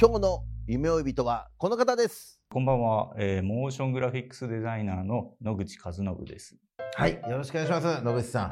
今日の夢追い人はこの方です。こんばんは、えー、モーショングラフィックスデザイナーの野口和信です。はいよろしくお願いします。野口さ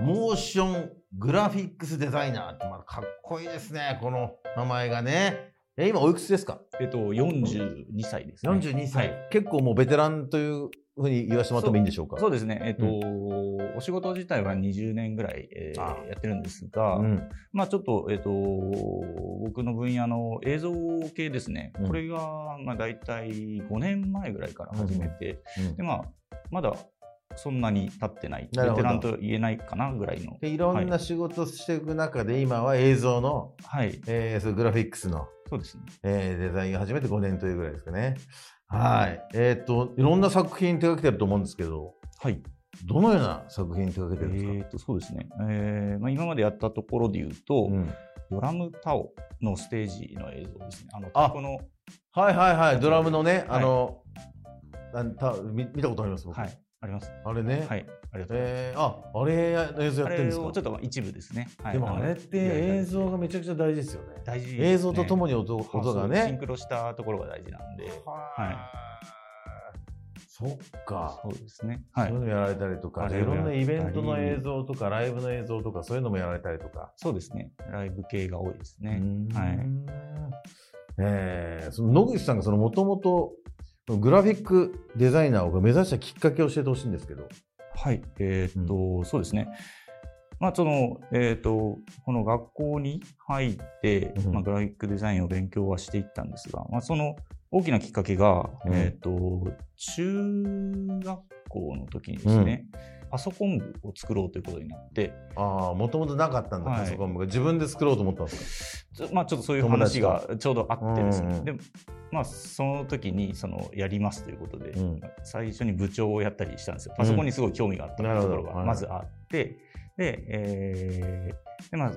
ん。モーショングラフィックスデザイナーってまあかっこいいですね。この名前がねえ今おいくつですか？えっと、42歳です、ね。42歳、はい。結構もうベテランというふうに言わせてもらってもいいんでしょうか？そうですね。えっと、うお仕事自体は20年ぐらい、えーあ。やってるんですが、うん。まあちょっと、えっと、僕の分野の映像系ですね。うん。これが、まあ大体5年前ぐらいから始めて、うん。で、まあ、まだそんなに経ってない。ベテランと言えないかなぐらいの。でいろんな仕事をしていく中で、今は映像の、はい。えー、そうグラフィックスの、そうですね。えーデザインを始めて5年というぐらいですかね。はい。えっ、と、いろんな作品手掛けてると思うんですけど、はい。どのような作品手掛けてるんですか、えーとそうですね、えーまあ、今までやったところで言うと、うんドラムタオのステージの映像ですね。あのあこのはいはいはい、ドラムのね、はいあの、なんた見見たことあります、僕。はいあります。あれね。はい、ありがとうございます。えー、あ、あれの映像やってるんですか？ちょっとまあ一部ですね。はいでもあれって映像がめちゃくちゃ大事ですよね。大事ね映像とともに音,、は音がそうシンね。クロしたところが大事なんで、はそっか。そうですね。はいそういう。のやられたりとか、いろんなイベントの映像とか、ライブの映像とか、そういうのもやられたりとか。そうですね。ライブ系が多いですね。はい。えーその野口さんがそのもともとグラフィックデザイナーを目指したきっかけを教えてほしいんですけど。はい。えーっと、そうですね。まあ、その、えーっと、この学校に入って、うんまあ、グラフィックデザインを勉強はしていったんですが、まあ、その大きなきっかけが、うんえーっと、中学校の時にですね、パソコン部を作ろうということになって、ああ、もともとなかったんだ、はい。パソコン部が。自分で作ろうと思ったんですちょまあ、ちょっとそういう話がちょうどあってですね、うんうんでまあ、その時にそのやりますということで、うん。最初に部長をやったりしたんですよ。パソコンにすごい興味があったところがまずあって、で、えーでまあ、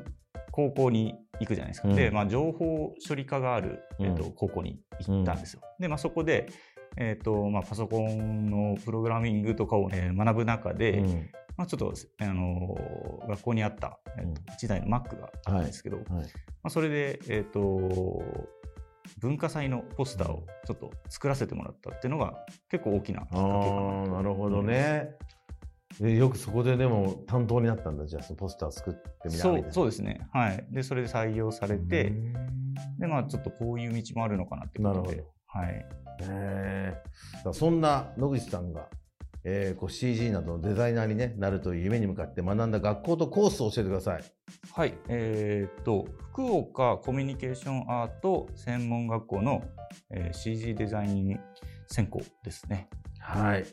高校に行くじゃないですか。うん。で、まあ、情報処理科がある、えーとうん。高校に行ったんですよ。で、まあ、そこで、えーとまあ、パソコンのプログラミングとかを、えー学ぶ中で、うん。まあ、ちょっと、あのー学校にあった、えーと1台の Mac があったんですけど、はい。まあ、それで、えっ、と、文化祭のポスターをちょっと作らせてもらったっていうのが結構大きなきっかけかななるほどね。でよくそこででも担当になったんだ、じゃあ、そのポスター作ってみたそうそうでですね。はい。で、それで採用されて、で、まあちょっとこういう道もあるのかなってことで。なるほど、はい。えー、そんな野口さんが、えー、こう CG などのデザイナーに、ね、なるという夢に向かって学んだ学校とコースを教えてください。はい。えっ、と、福岡コミュニケーションアート専門学校の、えー CG デザイン専攻ですね。はい、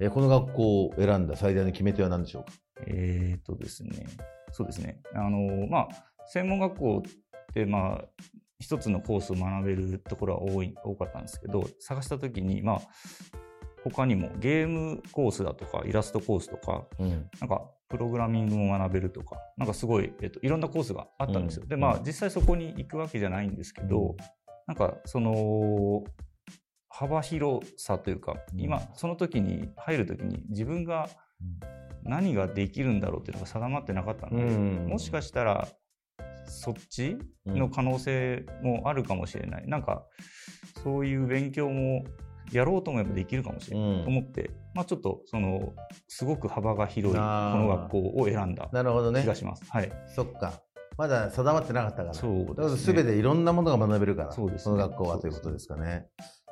えーこの学校を選んだ最大の決め手は何でしょうか？えーとですね、そうですね。あの、まあ、専門学校って、まあ、一つのコースを学べるところは多い、多かったんですけど、探したときに、まあ、他にもゲームコースだとか、イラストコースとか、うん。なんか、プログラミングも学べるとか、なんかすごい、えっと、いろんなコースがあったんですよ。うん。で、まあう、ん。実際そこに行くわけじゃないんですけど、なんか、その、幅広さというか、今、その時に、入る時に自分が何ができるんだろうっていうのが定まってなかったので、うん。もしかしたら、そっちの可能性もあるかもしれない。なんか、そういう勉強もやろうと思えばできるかもしれないと思って、まあちょっと、その、すごく幅が広いこの学校を選んだなるほどね気がします。はい。そっかまだ定まってなかったから。そうですねだから全ていろんなものが学べるから、そうですねの学校はということですかね。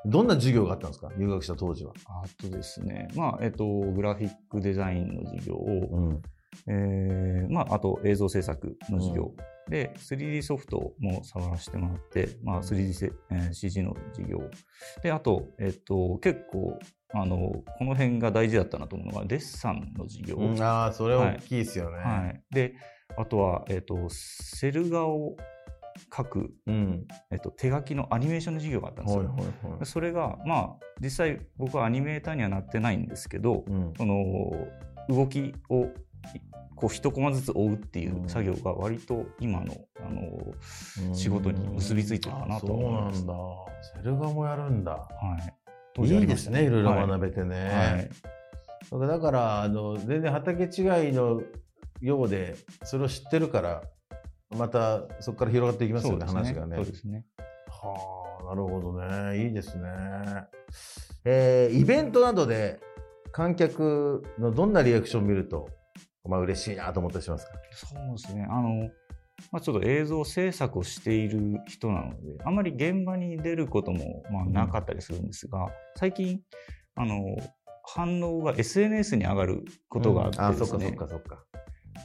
どんな授業があったんですか？入学した当時は。あとですね、まあ、えっと、グラフィックデザインの授業を、うん。えーまあ、あと映像制作の授業、で 3D ソフトも触らせてもらって、まあ、3D せ、えー CG の授業であと、えっと、結構あのこの辺が大事だったなと思うのがデッサンの授業、うんああ、それ大きいですよね。はい、であとは、えっと、セル画を描く、うん。えっと、手書きのアニメーションの授業があったんですよ。はいはいはい。それが、まあ、実際僕はアニメーターにはなってないんですけど、うん。その動きをいこう一コマずつ追うっていう作業が割と今のあの仕事に結びついてるかなとは思いますあそうなんだ。セル画もやるんだ。はい、当い時あいですね、いろいろはい学べてね。はい僕だからあの全然畑違いのようでそれを知ってるからまたそこから広がっていきますよねね話がね。そうですね。はあなるほどねいいですね。えーイベントなどで観客のどんなリアクションを見ると、まあ嬉しいなと思ったりしますか？そうですね。あの、まあ、ちょっと映像制作をしている人なので、あまり現場に出ることもまあなかったりするんですが、最近、あの、反応が SNS に上がることがあってあそっかですね、そっかそっか。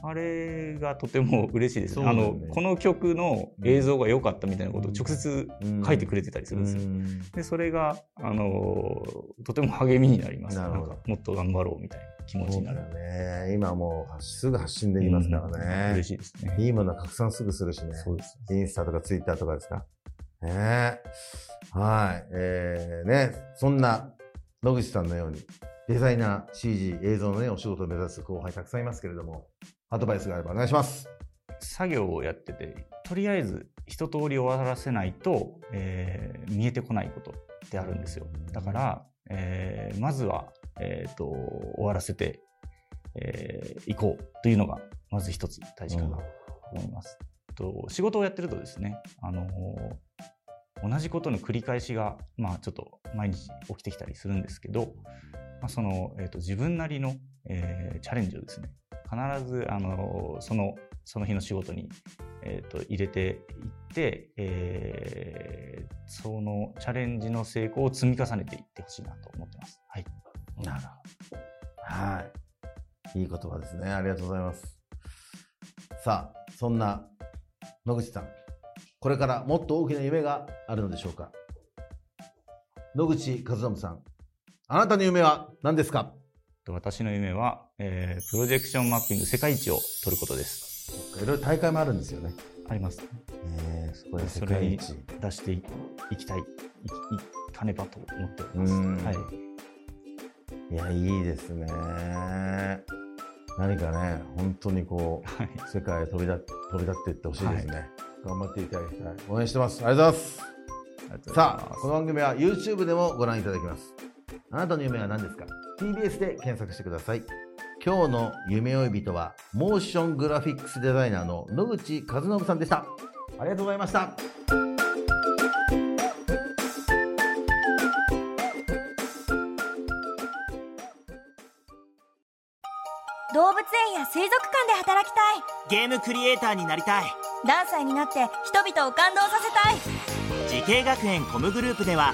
あれがとても嬉しいですね。あの、この曲の映像が良かったみたいなことを直接書いてくれてたりするんですよ。うんで、それが、あのーとても励みになります。なるほどんかもっと頑張ろうみたいな気持ちになる。よね。今もうすぐ発信できますからうんね。嬉しいですね。いいものは拡散すぐするしね。そうです。インスタとかツイッターとかですか。ねえ。はい。えー、ね、そんな野口さんのように、デザイナー、CG、映像のね、お仕事を目指す後輩たくさんいますけれども、アドバイスがあればお願いします。作業をやってて、とりあえず一通り終わらせないと、えー見えてこないことってあるんですよ。だから、えーまずは、えーと、終わらせて、えー行こうというのが、まず一つ大事かなと思います。と仕事をやってるとですね、あのー同じことの繰り返しが、まあ、ちょっと毎日起きてきたりするんですけど、まあ、その、えーと自分なりの、えーチャレンジをですね必ず、あのそのその日の仕事に、えーと入れていって、えーそのチャレンジの成功を積み重ねていってほしいなと思ってます。はい、なるほど。はい。いい言葉ですね。ありがとうございます。さあ、そんな野口さん、これからもっと大きな夢があるのでしょうか野口和信さん、あなたの夢は何ですか？と私の夢は、えープロジェクションマッピング世界一を取ることです。いろいろ大会もあるんですよね。あります。えー、そこで世界一。出していいきたい、いきいかねばと思っております。うんはい。いや、いいですね。何かね、本当にこう、はい。世界へ飛び立飛び立っていってほしいですね。頑張っていただきたい。応援してます。ありがとうございます。さあ、この番組は YouTube でもご覧いただけます。あなたの夢は何ですか ?TBS で検索してください。今日の夢追い人は、モーショングラフィックスデザイナーの野口和信さんでした。ありがとうございました。動物園や水族館で働きたいゲームクリエイターになりたい何歳になって人々を感動させたい滋慶学園 COMグループでは